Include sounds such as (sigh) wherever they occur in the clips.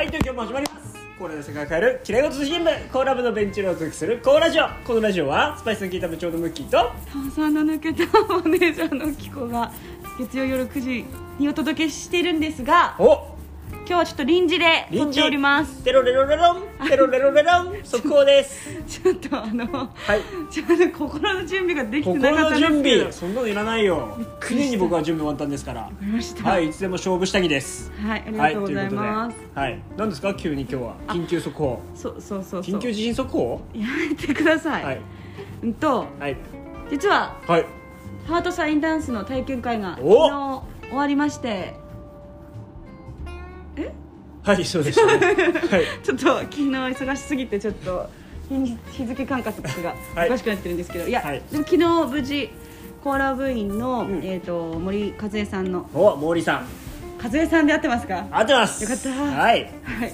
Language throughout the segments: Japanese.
はいという今日も始まります。コーラで世界を変えるきれいごと新聞。コーラ部のベンチをお届けするコーラジオ。このラジオはスパイスの効いた部長のムッキーと。炭酸の抜けたマネージャーのキコが月曜夜9時にお届けしているんですがお今日はちょっと臨時で飛んでおります。テロレロレロン。テロレロレロン。(laughs) 速報です。ちょっとあのはい。ちょっと心の準備ができて心なかったのんですけど。準備。そんなのいらないよ。常くりした。に僕は準備万端ですから。わかりました。はい。いつでも勝負下着です。はいありがとうございます、はい。ということで。はい。何ですか？急に今日は。緊急速報。そうそうそう緊急地震速報？やめてください、はい。うんとはい。実ははい。ハートサインダンスの体験会が昨お日終わりましてえはいそうでしたね。(laughs) はい。ちょっと昨日忙しすぎてちょっと日日付感覚がはい。おかしくなってるんですけど、い、や、はい。でも昨日無事コーラ部員の、ん。えー、と森和恵さんのお毛利さん。和恵さんで合ってますか？合ってます。よかった。はい。はい。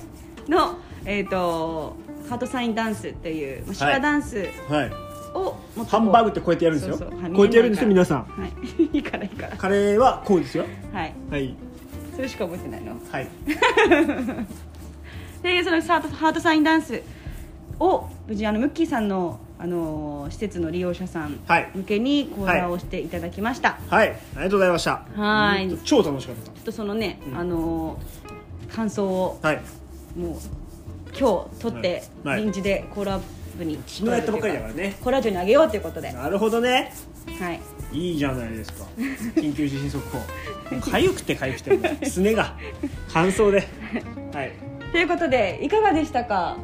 のえっ、とハートサインダンスっていうまあ手はい。話ダンスはい。をもっとこう。ハンバーグってこうやってやるんですよ。そうはいこうやってやるんですよ皆さん。はい。いいからいいから。カレーはこうですよ。はい。はいそれしか覚えてないの？はい。(laughs) でそのハートハートサインダンスを無事あのムッキーさんの、あのー施設の利用者さんはい向けに講座をしていただきました、はい。ありがとうございました。はい。うん超楽しかった。ちょっとそのね、うん。あのー感想をはい。もう今日取ってはい。はい。臨時でコーラ部に昨日やったばっかりだからね。コーラジオにあげようということで、はなるほどね。い、いいじゃないですか。緊急地震速報。かゆくてかゆくてすねが。乾燥で。はい。ということでいかがでしたか？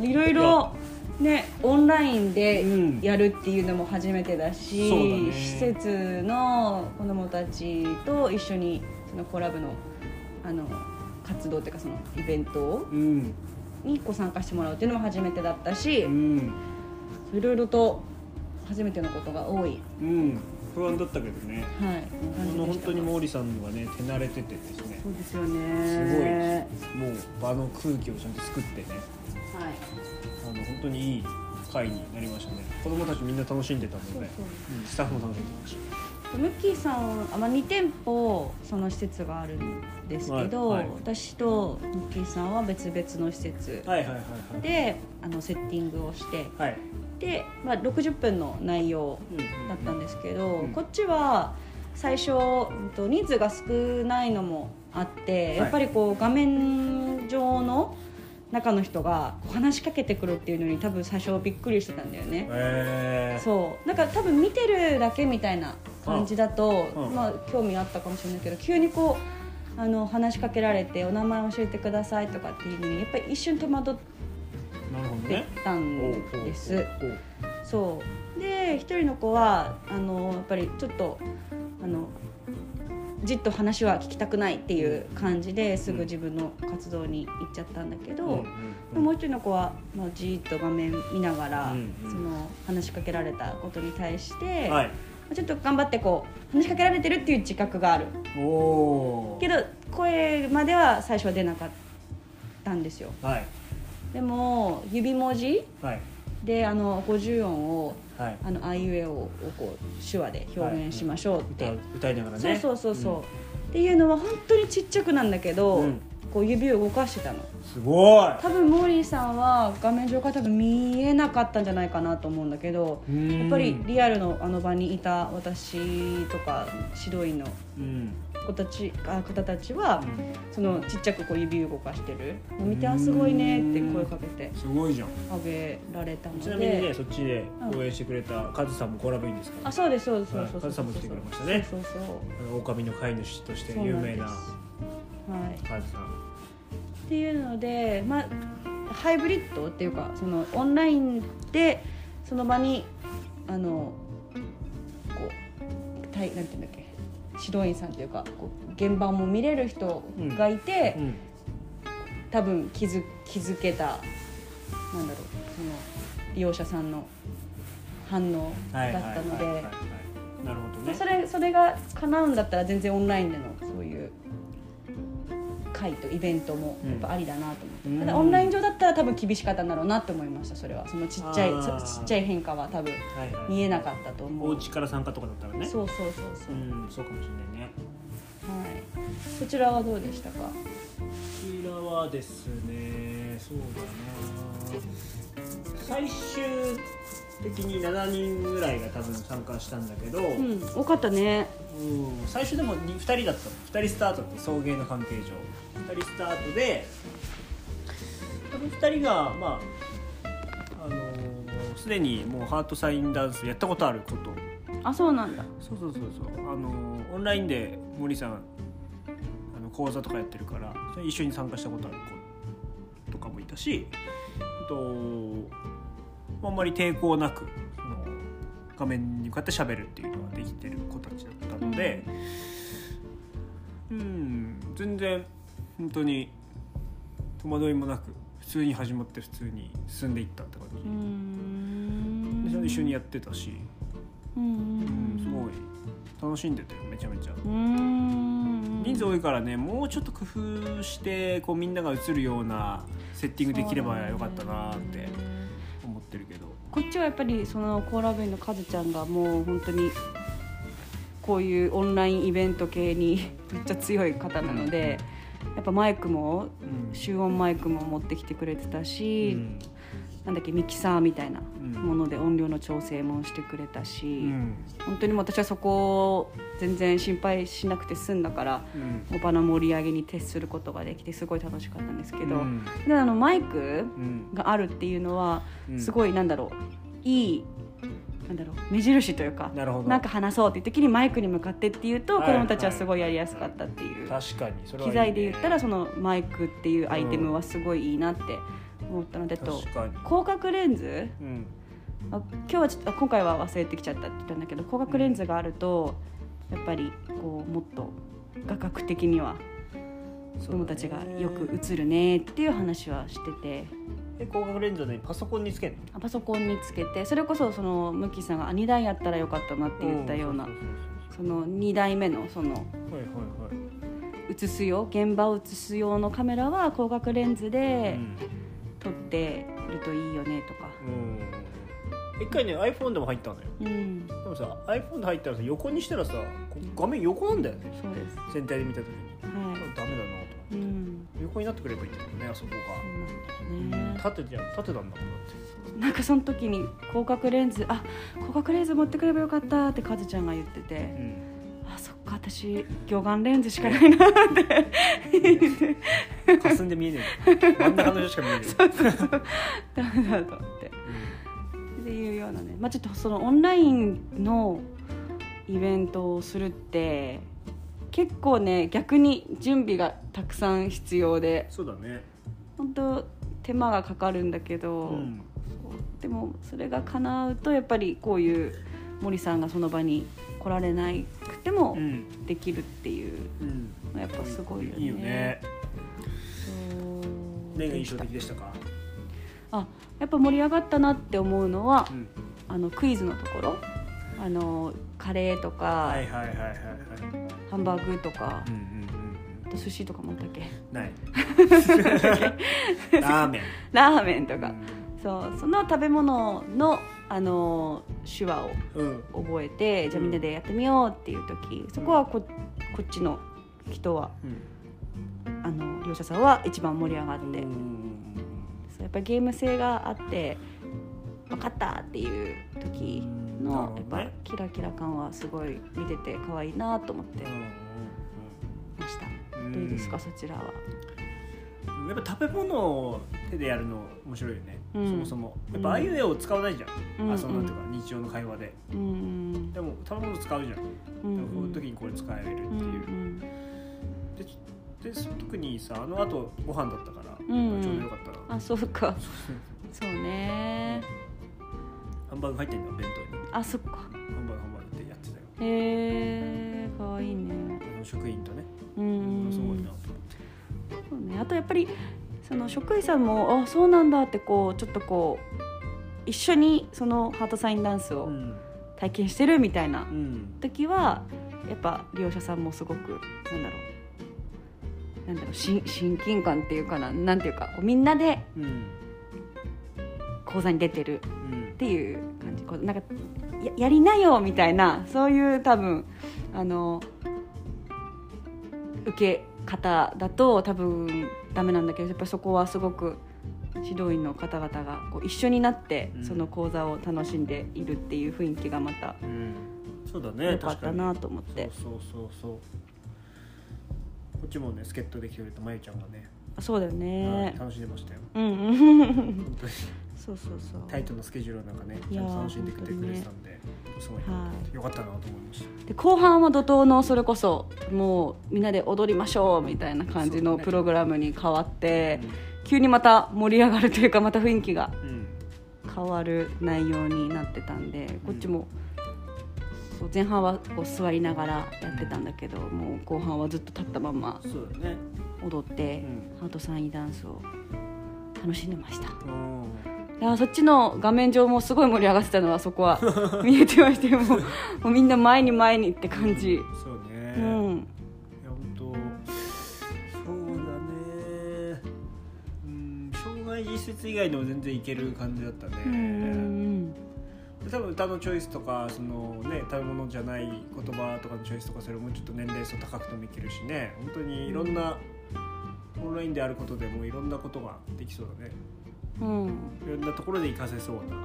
いろいろねオンラインでうん。やるっていうのも初めてだし、そうだね。施設の子どもたちと一緒にそのコラボのあの活動っていうかそのイベントうん。にご参加してもらうっていうのも初めてだったしうん。いろいろと初めてのことが多い、うん不安だったけどね。はい、あの本当に毛利さんはね手慣れててですね。そうですよすねごいもう場の空気をちゃんと作ってね。はい。あの本当にいい会になりましたね。子供たちみんな楽しんでたのでそうんスタッフも楽しんでまし。たムッキーさんあ、まあ、2店舗その施設があるんですけど、はいはい。私とムッキーさんは別々の施設はいはいはいはい。であのセッティングをしてはいで、まあ、60分の内容うんだったんですけど、うんこっちは最初人数が少ないのもあって、い。やっぱりこう画面上の中の人が話しかけてくるっていうのに多分最初びっくりしてたんだよね。へえそう。なんか多分見てるだけみたいな感じだと、うん。まあ、興味あったかもしれないけど急にこうあの話しかけられて「お名前教えてください」とかっていうのにやっぱり一瞬戸惑っなるほどてねたんです。おうそう。で一人の子はあのやっぱりちょっとあのじっと話は聞きたくないっていう感じですぐ自分の活動に行っちゃったんだけど、おううん。でもう一人の子はもうじっと画面見ながら、うんうん。その話しかけられたことに対して、はい。ちょっと頑張ってこう話しかけられてるっていう自覚がある。けど声までは最初は出なかったんですよ。はいでも指文字はい。であの50音をはい。あのあいうえおをこう手話で表現しましょうって、歌う歌いながらそうねそうそうそう、っていうのは本当にちっちゃくなんだけど、うんこう指を動かしてたの。すごい。多分モーリーさんは画面上から多分見えなかったんじゃないかなと思うんだけどうん。やっぱりリアルのあの場にいた私とか指導員のうん。子たちあ方たちは、うん。そのちっちゃくこう指を動かしてる「見てあすごいね」って声かけてすごいじゃん。あげられたので。ちなみにねそっちで応援してくれたカズさんもコラボいいんですか？あそうですそうですそうはいそうカズさんも来てくれましたね。そうそうそうあの狼の飼い主としてそう有名な。なんです。はいカズさんっていうので、まあ、ハイブリッドっていうかそのオンラインでその場にあのこう対なんていうんだっけ指導員さんというかこう現場も見れる人がいて、うん。多分気づ気づけたなんだろうその利用者さんの反応だはいったのはいはいはい。はいで。なるほどね。それそれが叶うんだったら全然オンラインでのそういう会とイベントもやっぱありだなと思って、うん。ただオンライン上だったら多分厳しかったんだろうなって思いましたそれは。そのちっちゃいちっちゃい変化は多分はいはい。見えなかったと思うお家から参加とかだったらね。そうそうそうそう、うんそうかもしれないね。そちらはどうでしたか？こちらはですねそうだな。最終的に7人ぐらいが多分参加したんだけど、うん多かったね。うん最初でも 2, 人だったの。2人スタートって送迎の関係上。2人スタートでその2人がまああのーすでにもうハートサインダンスやったことあること。あそうなんだ。そうそうそうそう。あのーオンラインで森さんあの講座とかやってるから一緒に参加したことある子とかもいたしあとあんまり抵抗なく画面に向かって喋るっていうのができてる子たちだったのでうん全然本当に戸惑いもなく普通に始まって普通に進んでいったって感じ。でそれ一緒にやってたし、うんすごい楽しんでてめちゃめちゃ。人数多いからねもうちょっと工夫してこうみんなが映るようなセッティングできればよかったなってこっちはやっぱりそのコーラ部員のカズちゃんがもう本当にこういうオンラインイベント系にめっちゃ強い方なのでやっぱマイクもうん。集音マイクも持ってきてくれてたし、なんだっけミキサーみたいなうんもので音量の調整もしてくれたし、うん。本当に私はそこを全然心配しなくて済んだからうん。もう場の盛り上げに徹することができてすごい楽しかったんですけど、うん。であのマイクうんがあるっていうのはうん。すごいなんだろういいなんだろう目印というかなんか話そうっていう時にマイクに向かってっていうとはい子供たちはすごいやりやすかったっていう。確かにそれはいいね。機材で言ったらそのマイクっていうアイテムはすごいいいなって思ったのでと広角レンズ？うん。あ今日はちょっとあ今回は忘れてきちゃったって言ったんだけど広角レンズがあるとやっぱりこうもっと画角的には子供たちがよく映るねっていう話はしてて。え広角レンズはねパソコンにつけんの？あパソコンにつけて。それこそそのムッキーさんがあ2台やったらよかったなって言ったようなその2台目のそのそう。そうはいはいはい。映す用現場を映す用のカメラは広角レンズでうん撮ってるといいよねとか。うん。一回ね iPhone でも入ったのよ。うん、でもさ iPhone で入ったらさ横にしたらさ画面横なんだよね。そうです。全体で見た時に。はダメだなとい。うん、横になってくればいいんだけどねあそこそうなんだよね。が縦じゃん縦なんだもんだって。なんかその時に広角レンズあ広角レンズ持ってくればよかったってカズちゃんが言ってて、うんあそっか私魚眼レンズしかないなって。霞んで見え真ん中の人しか見えね (laughs) ダメだと思って。っていうようなね。まあちょっとそのオンラインのイベントをするって結構ね逆に準備がたくさん必要で。そうだね。本当手間がかかるんだけど、うん。でもそれが叶うとやっぱりこういう森さんがその場に来られなくてもうん。できるっていうやっぱすごいよね。いいよね。何が印象的でしたか？あやっぱ盛り上がったなって思うのは、うん。あのクイズのところ。あのカレーとか、ハンバーグとかうん、うん寿司とかもあったっけ？ない。(laughs) ラーメン。ラーメンとか、そうその食べ物のあの手話をうん。覚えてじゃあみんなでやってみようっていう時そこはここっちの人はうん。あの両者さんは一番盛り上がって、うん。そうやっぱりゲーム性があって分かったっていう時の、うん。なるほやっぱキラキラ感はすごい見てて可愛いなと思ってました、うん。どうですか？そちらは。やっぱ食べ物を手でやるの面白いよね、うんそもそも。やっぱああいう絵を使わないじゃん、うん。あそんなんていうか日常の会話で。うん。でも食べ物使うじゃん、うん。でもこういう時にこれ使えるっていう、うんでで特にさあの後ご飯だったから、ちょうどよかったな、あそうか。(laughs) そうね。ハンバーグ入ってんだ弁当に。あそっか。ハンバーグハンバーグってやってたよ。へえ可愛いね。あの職員とね、うんすごいなと思って。そうね、あとやっぱりその職員さんもあそうなんだってこうちょっとこう一緒にそのハートサインダンスをうん。体験してるみたいなうん。時はやっぱ利用者さんもすごくなんだろう。なんだろうし親近感っていうかななんていうかこうみんなでうん。講座に出てるうん。っていう感じ。こうなんかややりなよみたいなそういう多分あの受け方だと多分ダメなんだけどやっぱりそこはすごく指導員の方々がこう一緒になってうん。その講座を楽しんでいるっていう雰囲気がまたうん。そうだね良かったなと思って。そうそうそうそう。こっちもね助っ人で来てくれたまゆちゃんがね、そうだよね。はい楽しんでましたよ。うんうん。(laughs) 本当にそうそうそう。タイトなスケジュールの中ねいやーちゃんと楽しんでくれてくれてたんで、すごいはい。よかったなと思いました。で後半は怒涛のそれこそもうみんなで踊りましょうみたいな感じのプログラムに変わって、急にまた盛り上がるというかまた雰囲気がうん。変わる内容になってたんでこっちもそう前半はこう座りながらやってたんだけどもう後半はずっと立ったまま踊って、うん。ハートサインダンスを楽しんでました。うんいやそっちの画面上もすごい盛り上がってたのはそこは。(laughs) 見えてましたよもう。もうみんな前に前にって感じ。そうね、いやうん本当そうだね。うん障害実説以外でも全然いける感じだったね、うん。多分歌のチョイスとかその、ね、食べ物じゃない言葉とかのチョイスとかそれもちょっと年齢層高くてもいけるしね。本当にいろんな、オンラインであることでもいろんなことができそうだねうん。いろんなところで活かせそうな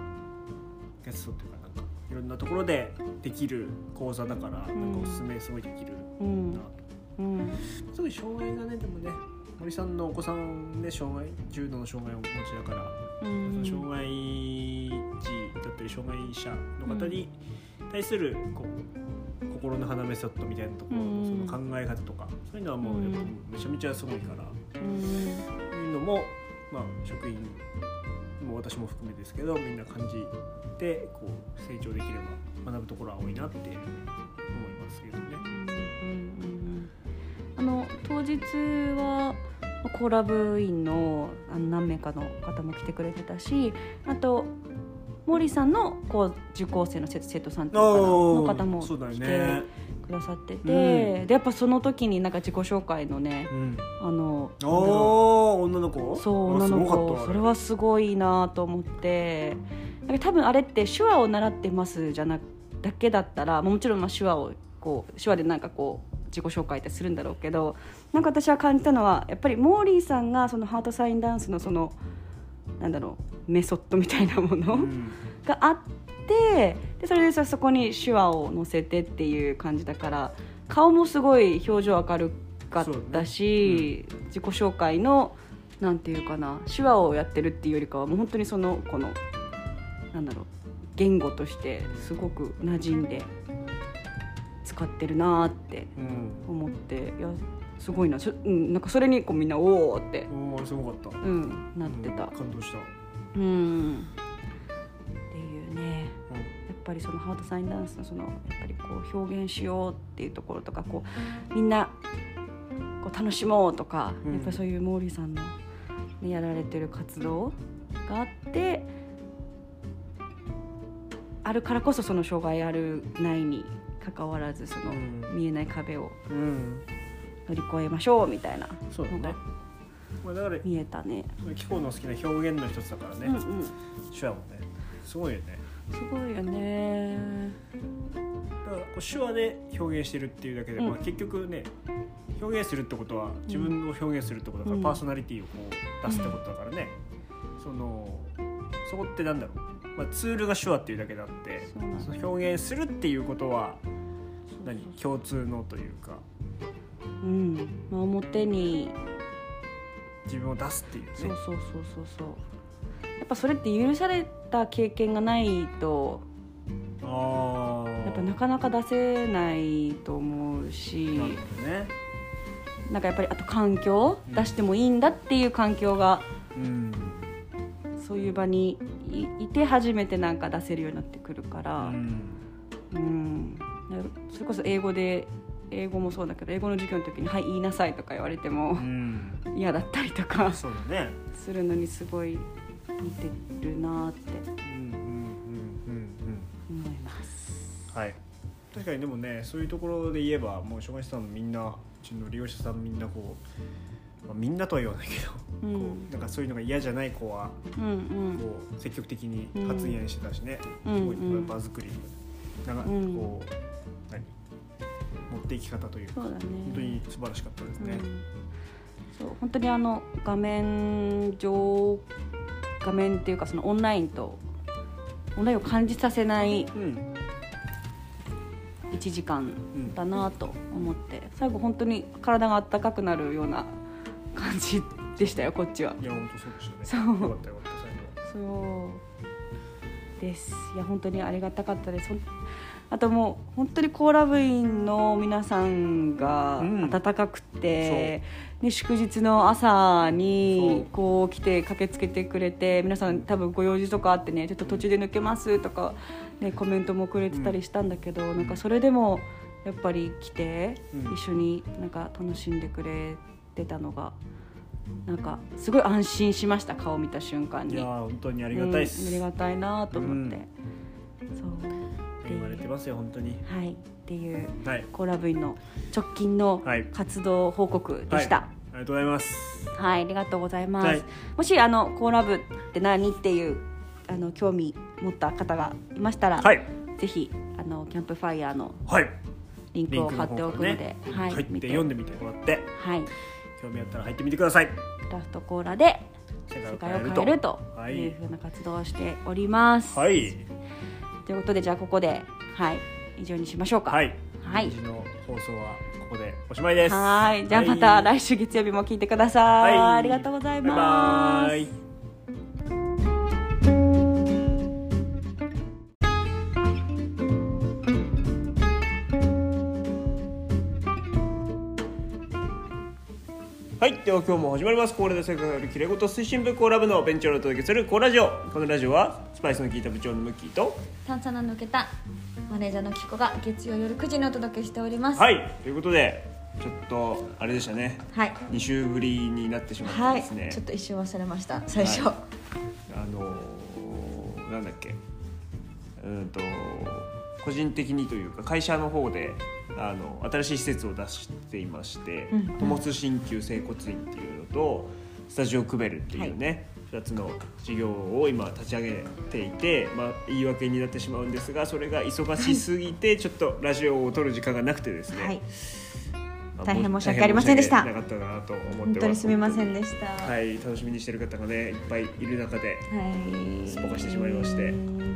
ゲストっていうかなんかいろんなところでできる講座だから、うん。なんかおすすめすごいできるうんなと。うん。すごい障害がねでもね森さんのお子さんね障害重度の障害をお持ちだから、うん。障害児だったり障害者の方に対するこう心の花メソッドみたいなところのうん。その考え方とかそういうのはもうやっぱうん。めちゃめちゃすごいから、うん。いうのも、まあ、職員も私も含めですけどみんな感じてこう成長できれば学ぶところは多いなって思いますけどね。あの当日はコラブ員の何名かの方も来てくれてたしあと森さんのこう受講生の生生徒さんとかの方も来てね。くださってて、うん。でやっぱその時になんか自己紹介のねうん、あのなんだろおー女の子？うそうあ女の子。それはすごいなと思って。なんか多分あれって手話を習ってますじゃなだけだったらもちろんまあ手話をこう手話でなんかこう自己紹介ってするんだろうけどなんか私は感じたのはやっぱりモーリーさんがそのハートサインダンスのそのなんだろうメソッドみたいなもの、うん。があってでそれでさそこに手話を載せてっていう感じだから顔もすごい表情明るかったし、自己紹介のなんていうかな手話をやってるっていうよりかはもう本当にそのこのなんだろう言語としてすごく馴染んで使ってるなーってうん思っていやすごいなそ,、うん、なんかそれにこうみんなおおって、すごかった。うん、なってたうん。感動した。うんぱりそのハートサインダンスのそのやっぱりこう表現しようっていうところとかこうみんなこう楽しもうとか、うんやっぱりそういうモーリーさんの、ね、やられてる活動があってあるからこそその障害あるないに関わらずそのうん見えない壁を。乗り越えましょうみたいなのが。見えたね。キコの好きな表現の一つだからね。うんうん手話もね。すごいよね。すごいよね。だからこう手話で表現してるっていうだけで、うん。まあ、結局ね表現するってことは自分を表現するってことだから、うん。パーソナリティをこう出すってことだからね、そのそこってなんだろう、まあ、ツールが手話っていうだけであってその表現するっていうことは何？共通のというか。うん、まあ、表に自分を出すっていうね。そうそうそうそうそう。やっぱそれって許された経験がないとやっぱなかなか出せないと思うしなね。なんかやっぱりあと環境うん出してもいいんだっていう環境がうんそういう場にいいて初めてなんか出せるようになってくるかうら、ん。うん、それこそ英語で英語もそうだけど英語の授業の時に「はい言いなさい」とか言われてもうん。嫌だったりとかするのにすごい似てるなってうんうんうんうんうん思います。はい確かにでもねそういうところで言えばもう障害者さんのみんなうちの利用者さんみんなこう、まあ、みんなとは言わないけど、うんこうなんかそういうのが嫌じゃない子はうんうんこう積極的に発言してたしね、うんすごい場作りなんかうんこう何もっっていき方というかそうだね本当に素晴らしかったですね。うんそう本当にあの画面上画面っていうかそのオンラインとオンラインを感じさせないうん1時間うんだなと思って最後本当に体が温かくなるような感じでしたよこっちはいや本当そうでしたね。そうよかったよかった最後は。そうですいや本当にありがたかったですあともう本当にコーラ部員の皆さんがうん。温かくて、ね、祝日の朝にこう来て駆けつけてくれて皆さん多分ご用事とかあってねちょっと途中で抜けますとか、ね、コメントもくれてたりしたんだけど、なんかそれでもやっぱり来て、うん。一緒になんか楽しんでくれてたのがなんかすごい安心しました顔見た瞬間に。いやー本当にありがたい。うんありがたいなと思って、言われてますよ本当に。はいっていうはい。コーラ部員の直近のはい活動報告でした。ありがとうございます。はい、ありがとうございます。はいもしあのコーラ部って何？っていうあの興味持った方がいましたら、はいぜひあのキャンプファイヤーのはい。リンクを貼っておくので、ね、はい、入って見て読んでみてもらってはい、興味あったら入ってみてください。クラフトコーラで世世界を変えるとはいいうふうな活動をしております。はいということでじゃあここではい以上にしましょうか。はい。はいの放送はここでおしまいです。はい、じゃあまたはい来週月曜日も聞いてください。はいありがとうございます。バイ。はい、では今日も始まります。コーラで世界があるきれいごと推進部コーラ部のベンチャーをお届けするコーラジオ。このラジオはスパイスの効いた部長のムッキーと、炭酸の抜けたマネージャーのキコが月曜夜9時にお届けしております。はい、ということでちょっとあれでしたね。はい。2週ぶりになってしまってはいですね。ちょっと一瞬忘れました。最初、はあのーなんだっけ。うんと個人的にというか会社の方であの新しい施設を出していましてうん「友津鍼灸整骨院」っていうのとスタジオクベルっていうね、2つの事業を今立ち上げていて、まあ、言い訳になってしまうんですがそれが忙しすぎてちょっとラジオを撮る時間がなくてですね、はい。まあ大変申し訳ありませんでした。なかったなと思ってます本当にすみませんでした。ははい、楽しみにしてる方がねいっぱいいる中でい。すっぽかしてしまいまして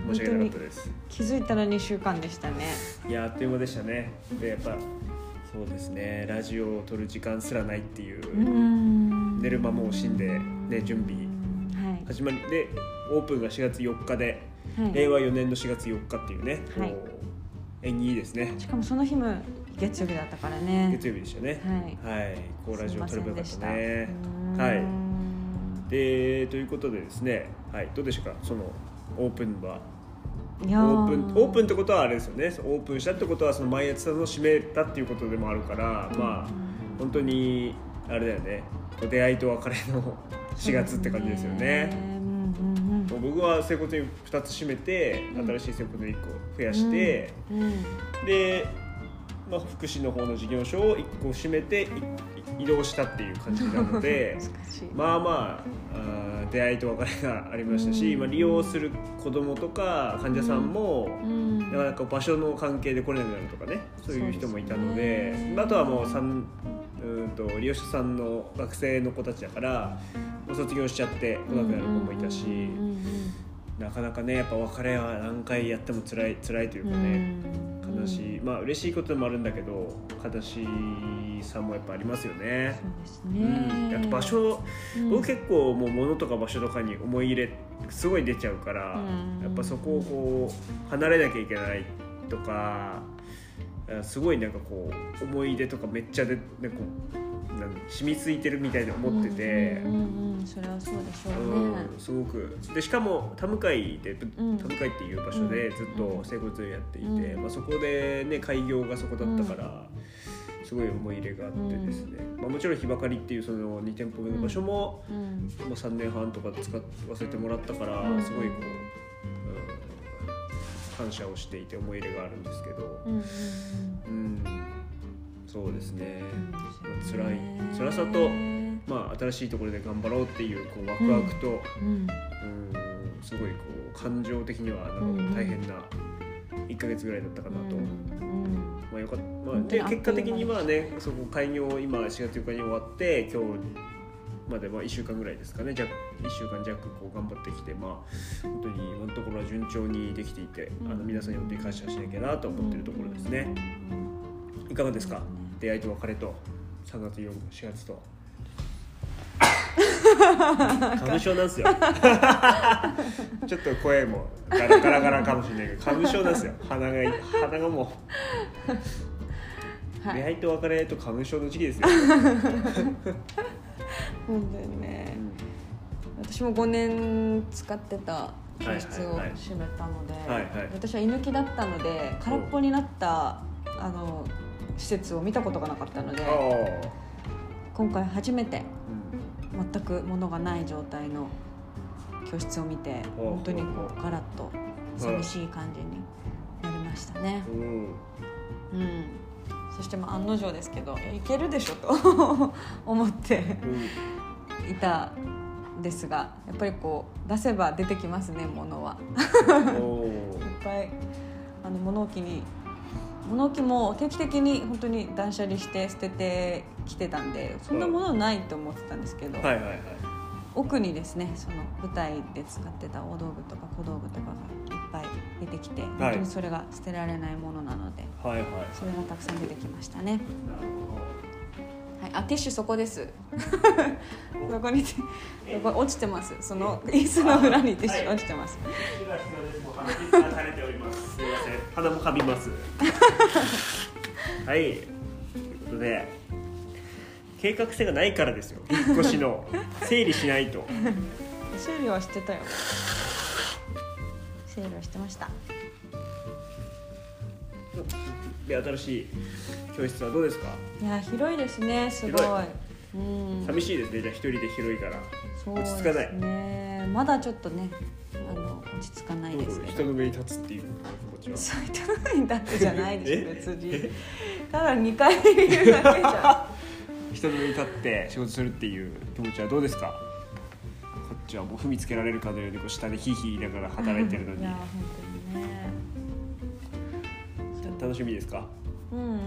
申し訳なかったです。気づいたら2週間でしたね。いやあっという間でしたね。でやっぱそうですね。ラジオを撮る時間すらないっていう、ん。寝る間も惜しんで、ね、準備はい始まりでオープンが4月4日で、はい。令和4年の4月4日っていうね、はい。縁起いいですね。しかもその日も月曜日だったからね。月曜日でしたね。はい。はい、こうラジオ撮ればよかったね。はい。うん。でということでですねはい。どうでしょうか？そのオープンは。オープンオープンってことはあれですよね。オープンしたってことはその前やってたのを閉めたっていうことでもあるから、まあ本当にあれだよね。出会いと別れの4月って感じですよね。うんうんうん僕は整骨院2つ閉めて新しい整骨院1個増やして、うんで、まあ、福祉の方の事業所を1個閉めてい移動したっていう感じなので (laughs) まあまああー出会いと別れがありましたし、まあ、利用する子供とか患者さんも、うん。なかなか場所の関係で来れなくなるとかねそういう人もいたのでね。あとはもうさんうんと利用者さんの学生の子たちだから卒業しちゃって来なくなる子もいたし、うんうんなかなかねやっぱ別れは何回やっても辛い辛いといううんかね、うん悲しい。まあ嬉しいことでもあるんだけど悲しさもやっぱありますよね。そうですうん、ねあと場所、うん。僕結構もう物とか場所とかに思い入れすごい出ちゃうから、うん。やっぱそこをこう離れなきゃいけないとかあすごいなんかこう思い出とかめっちゃでなんかなん染みついてるみたいに思ってて。うんうんうんそれはそうでしょうねうん、すごくでしかも田向で田向っていう場所でずっと整骨院やっていて、うんまあ、そこでね開業がそこだったから、すごい思い入れがあってですね、まあ、もちろん日ばかりっていうその2店舗目の場所も、うんもう3年半とか使わせてもらったから、すごいこう、うん感謝をしていて思い入れがあるんですけど、うんそうですね、うんまあ辛い辛さと、まあ、新しいところで頑張ろうっていうこうワクワクと、うんうん。すごいこう感情的にはなんか大変な1か月ぐらいだったかなと、うんまあよかまあ、で結果的にまあねそこ開業今4月4日に終わって今日までまあ1週間ぐらいですかね。弱1週間弱こう頑張ってきてまあ本当に今のところは順調にできていて、あの皆さんに本当に感謝しなきゃなと思ってるところですね、いかがですか？出会いと別れと3月4 4月と。(laughs) 花粉症なんですよ。(laughs) ちょっと声もガラガラガラかもしれないけど花粉症なんですよ。鼻が鼻がもう。(laughs) はい。出会いと別れと花粉症の時期ですよ、本当にね。私も5年使ってた教室をはいはいはい。閉めたので、はいはい。私は居抜きだったので空っぽになったあの施設を見たことがなかったので今回初めてうん。全く物がない状態の教室を見て本当にこうガラッと寂しい感じになりましたね。うん。うん。そしてまあ案の定ですけどいけるでしょと (laughs) 思っていたんですがやっぱりこう出せば出てきますね物は。うん、お (laughs) いっぱいあの物置に物置も定期的に本当に断捨離して捨ててきてたんでそんなものないと思ってたんですけど、ーはいはいはい奥にですねその舞台で使ってた大道具とか小道具とかがいっぱい出てきて、本当にそれが捨てられないものなのではいはい。それがたくさん出てきましたね。なるほはい、あティッシュそこです。(laughs) そこにそこ落ちてます。その椅子の裏にティッシュ落ちてます。ど手が必要ですもう鼻水が垂れておりますません鼻もかみますはいということで計画性がないからですよ引っ越しの整理しないと (laughs) 整理はしてたよ。整理はしてました。で新しい教室はどうですか？いや広いですね。すごい。広うん。寂しいですねじゃあ一人で広いからそう落ち着かないですね。まだちょっとね、あの落ち着かないですけど。人の上に立つっていう気持ちは？そういったのにだってじゃないでしょ (laughs) え？別に。ただ二階にいるだけじゃ (laughs) 人の上に立って仕事するっていう気持ちはどうですか？こっちはもう踏みつけられるかのようにこう下でヒーヒー言いながら働いてるのん。にいや本当にね。楽しみですか、うんうんうんうん。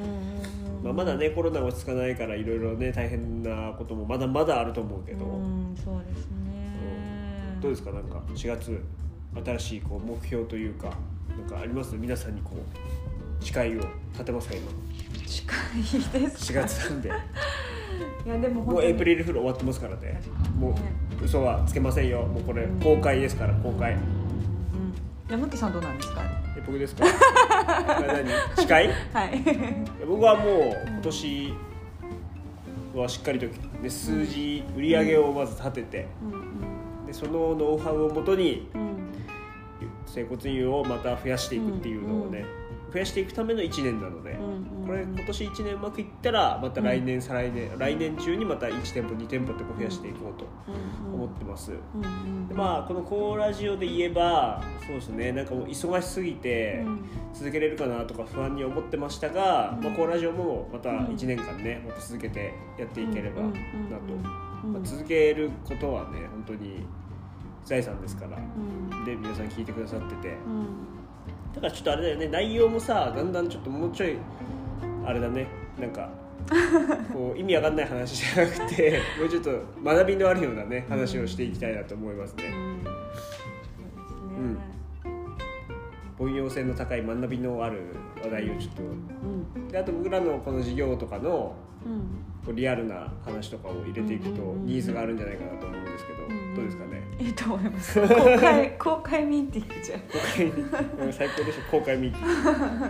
まあ、まだねコロナ落ち着かないからいろいろね大変なこともまだまだあると思うけど、うんそうですね。どうですか？なんか4月新しいこう目標というかなんかあります？皆さんにこう誓いを立てますか今？近いです4月なんで。(laughs) いやでももうエイプリルフール終わってますからね。もね。う嘘はつけませんよ。もうこれ公開ですから公開。うん。じゃあムッキーさんどうなんですか？え僕ですか？何？誓いはい。僕はもう今年はしっかりと、ね、数字売り上げをまず立ててうんでそのノウハウをもとに整骨院をまた増やしていくっていうのをね、増やしていくための1年なので、うんこれ今年1年うまくいったらまた来年、再来年来年中にまた1店舗2店舗ってこう増やしていこうと思ってます、うんうんでまあこのコーラジオで言えばそうですねなんかもう忙しすぎてうん。続けれるかなとか不安に思ってましたが、うん。まあ、コーラジオもまたうん。1年間ねまた続けてやっていければなと、うん。まあ、続けることはね本当に財産ですから。うん。で皆さん聞いてくださってて。うんだからちょっとあれだよね。内容もさだんだんちょっともうちょいあれだね。なんか (laughs) こう意味わかんない話じゃなくて (laughs) もうちょっと学びのあるようなね話をしていきたいなと思いますね。うん。凡庸性の高い学びのある話題をちょっうん。とであと僕らのこの事業とかのうん。こうリアルな話とかを入れていくとうんニーズがあるんじゃないかなと思うんですけど。うんどうですかね？いいと思います？(laughs) 公開公開ミーティングじゃん。公開うん最高でしょ公開ミーティング。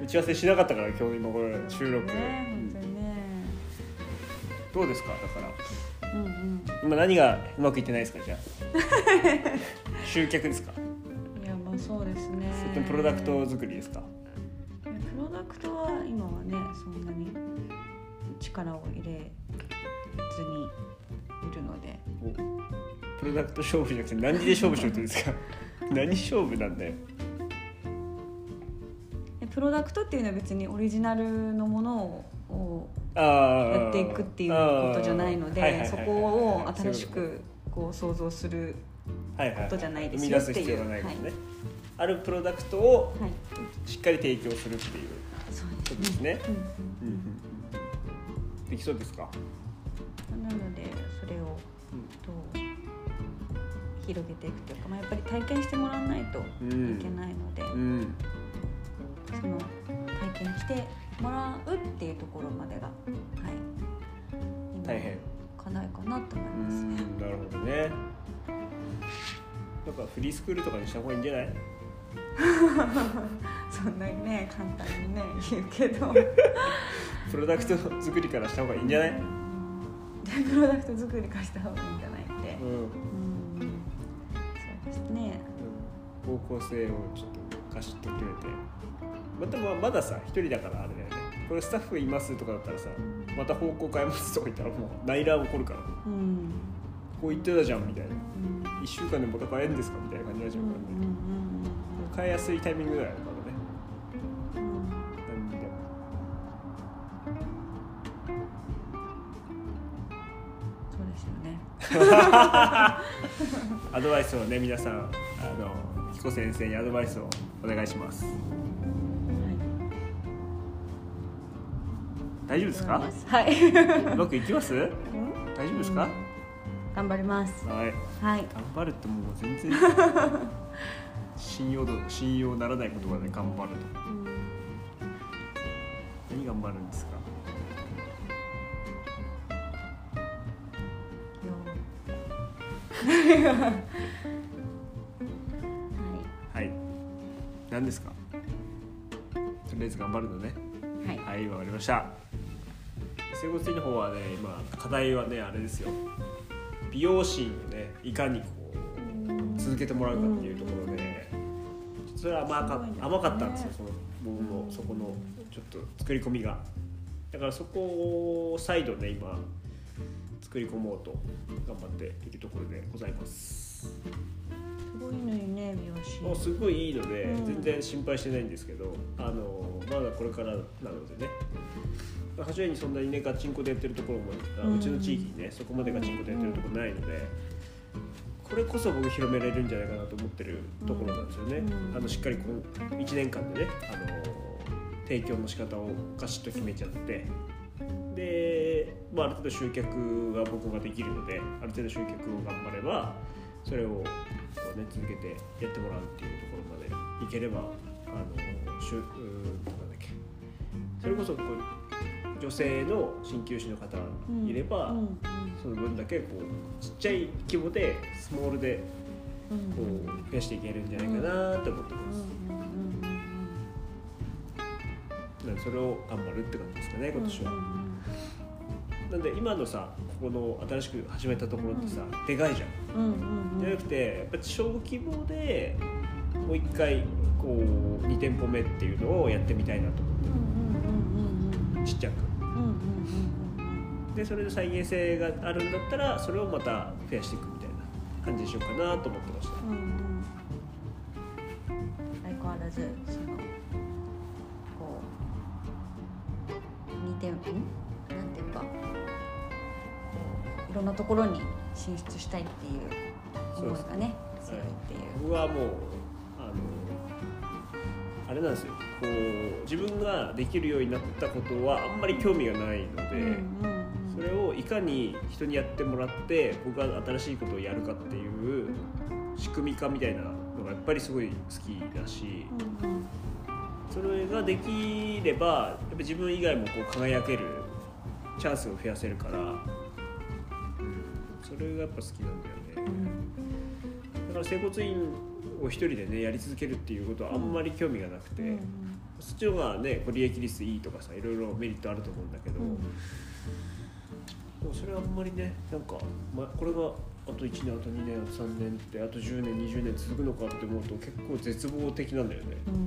(laughs) 打ち合わせしなかったから今日今これ収録、ねね。どうですか？だから。うんうん。今何がうまくいってないですか？じゃあ。(laughs) 集客ですか？いやまあそうですね。それともプロダクト作りですか？プロダクトは今はねそんなに力を入れずにいるので。おプロダクト勝負じゃなくて何で勝負しようとですか？(laughs) 何勝負なんだよ。でプロダクトっていうのは別にオリジナルのものをやっていくっていうことじゃないのでそこを新しくこう想像するはいはい。ことじゃないですよっていう。出す必要がないあるプロダクトをはい。しっかり提供するっていう。ことですね、うんうんうんうん。できそうですか、うんなのでそれをどう広げていくというか、まあ、やっぱり体験してもらわないといけないので、うん。その体験してもらうっていうところまでが、はい、今大変。課題かなと思いうますんね。なるほどね。なんかフリースクールとかにした方がいいんじゃない？(laughs) そんなにね簡単にね言うけど。(laughs) プロダクト作りからした方がいいんじゃない、でプロダクト作り化した方がいいんじゃないって。うん。うん。そうですね。方向性をちょっとガシッと決めて。またままださ一人だからあれだよね。これスタッフいますとかだったらさまた方向変えますとか言ったらもう内乱起こるから。うん。こう言ってたじゃんみたいな。うん。1週間でまた変えるんですかみたいな感じになっちゃうからね、うん。変えやすいタイミングだよね (laughs) アドバイスをね皆さんあの彦先生にアドバイスをお願いします。大丈夫ですか？はい。うまくいきます？大丈夫ですか、頑張ります。はい。はい。頑張るってもう全然 (laughs) 信用度信用ならない言葉で頑張ると。何頑張るんですか？はい。何ですか？とりあえず頑張るのね。はい。はいはいわかりました。整骨院の方はね今課題はねあれですよ。美容師をねいかにこう続けてもらうかっていうところで、それは甘かね。甘かったんですよその僕のそこのちょっと作り込みが。だからそこを再度ね今作り込もうと頑張っているところでございます。すごいのにね美容師。もうすごいいいので、うん。全然心配してないんですけどあのまだこれからなのでね。初めにそんなにねガチンコでやってるところもあうん。うちの地域にねそこまでガチンコでやってるところないのでこれこそ僕広められるんじゃないかなと思ってるところなんですよね、うん。あのしっかりこの1年間でねあの提供の仕方をガシッと決めちゃって。で、まあ、ある程度集客が僕ができるのである程度集客を頑張ればそれをこう、ね、続けてやってもらうっていうところまでいければあのしゅうーんなんだっけ。それこそこう女性の鍼灸師の方いれば、うんうんその分だけこうちっちゃい規模でスモールでうんこう増やしていけるんじゃないかなと思ってます、うんうんそれを頑張るって感じですかね今年は、うんなんで今のさここの新しく始めたところってさ、でかいじゃん。うんうんうん。じゃなくてやっぱ小規模でもう一回こう2店舗目っていうのをやってみたいなと思うんうんうんうんって。ちっちゃく。うんうんうんでそれで再現性があるんだったらそれをまた増やしていくみたいな感じにしようかなと思ってました。うんうんうん。相変わらずそのこう二点ん？ろんなところに進出したいっていう思いがね強いっていう。僕はもうあのあれなんですよ。こう自分ができるようになったことはあんまり興味がないので、うんうん。それをいかに人にやってもらって僕が新しいことをやるかっていう仕組み化みたいなのがやっぱりすごい好きだしうんうん。それができればやっぱ自分以外もこう輝けるチャンスを増やせるから、れがやっぱ好きなんだよね。だから整骨院を一人でねやり続けるっていうことはあんまり興味がなくて、うんそっちの方がね利益率いいとかさいろいろメリットあると思うんだけど、うん。でもそれはあんまりねなんか、ま、これがあと1年あと2年あと3年ってあと10年20年続くのかって思うと結構絶望的なんだよね、うん。う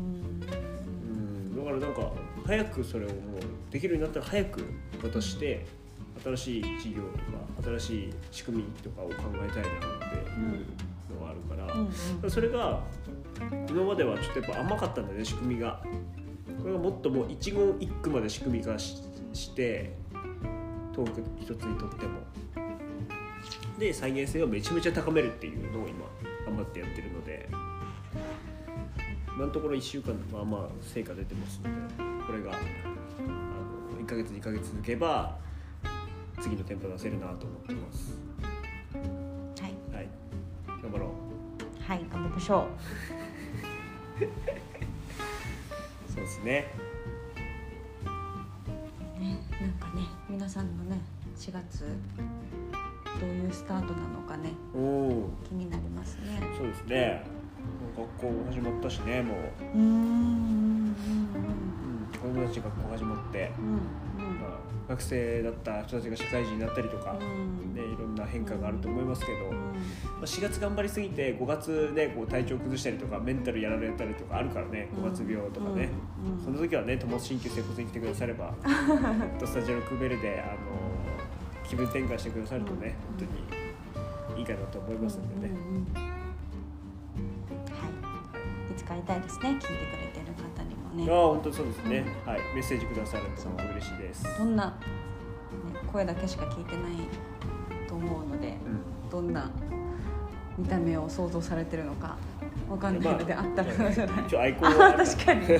ん、だからなんか早くそれをもうできるようになったら早く渡して新しい事業とか新しい仕組みとかを考えたいなっていうのがあるから、うんうん。それが今まではちょっとやっぱ甘かったんだよね仕組みが。これがもっともう一言一句まで仕組み化ししてトーク一つにとっても。で再現性をめちゃめちゃ高めるっていうのを今頑張ってやってるので今のところ1週間まあまあ成果出てますのでこれがあの1ヶ月2ヶ月続けば次の店舗出せるなと思ってます。はい。はい。頑張ろはい頑張りましょう。(laughs) そうですね。うねなんかね皆さんのね4月どういうスタートなのかねおお気になりますね。そうですね。学校も始まったしねもう、うーんうんうん、子供たち学校始まって、うん学生だった人たちが社会人になったりとか、うん。ね、いろんな変化があると思いますけど、うん。まあ、4月頑張りすぎて5月でこう体調崩したりとかメンタルやられたりとかあるからね5月病とかね、その時はね友達鍼灸整骨に来てくだされば (laughs) とスタジオのクーベルであの気分転換してくださるとね本当にいいかなと思いますんでね、はい。いつか会いたいですね聞いてくれてね。ああ本当そうですね、はいメッセージくださると嬉しいです。どんな、ね、声だけしか聞いてないと思うのでうん。どんな見た目を想像されてるのかわかんないので、あったらじゃない (laughs) 一応アイコンあは確かに。(laughs) そう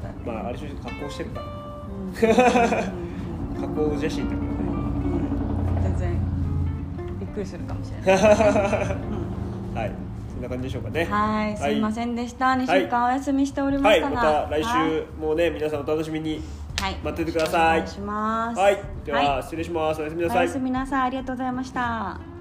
だね。まああれ正直加工してるから。うん。うん。加工写真だからね。うん。全然びっくりするかもしれない、(laughs) はいな感じでしょうかね。はいすいませんでした。2はい。週間お休みしておりまはいしたが。また来はい週もね皆さんお楽しみに。はい。待っててください。はい。では、はい。失礼します。おやすみなさい。おやすみなさい。ありがとうございました